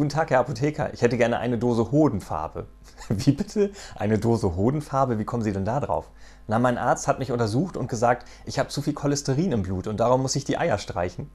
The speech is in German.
Guten Tag, Herr Apotheker. Ich hätte gerne eine Dose Hodenfarbe. Wie bitte? Eine Dose Hodenfarbe? Wie kommen Sie denn da drauf? Na, mein Arzt hat mich untersucht und gesagt, ich habe zu viel Cholesterin im Blut und darum muss ich die Eier streichen.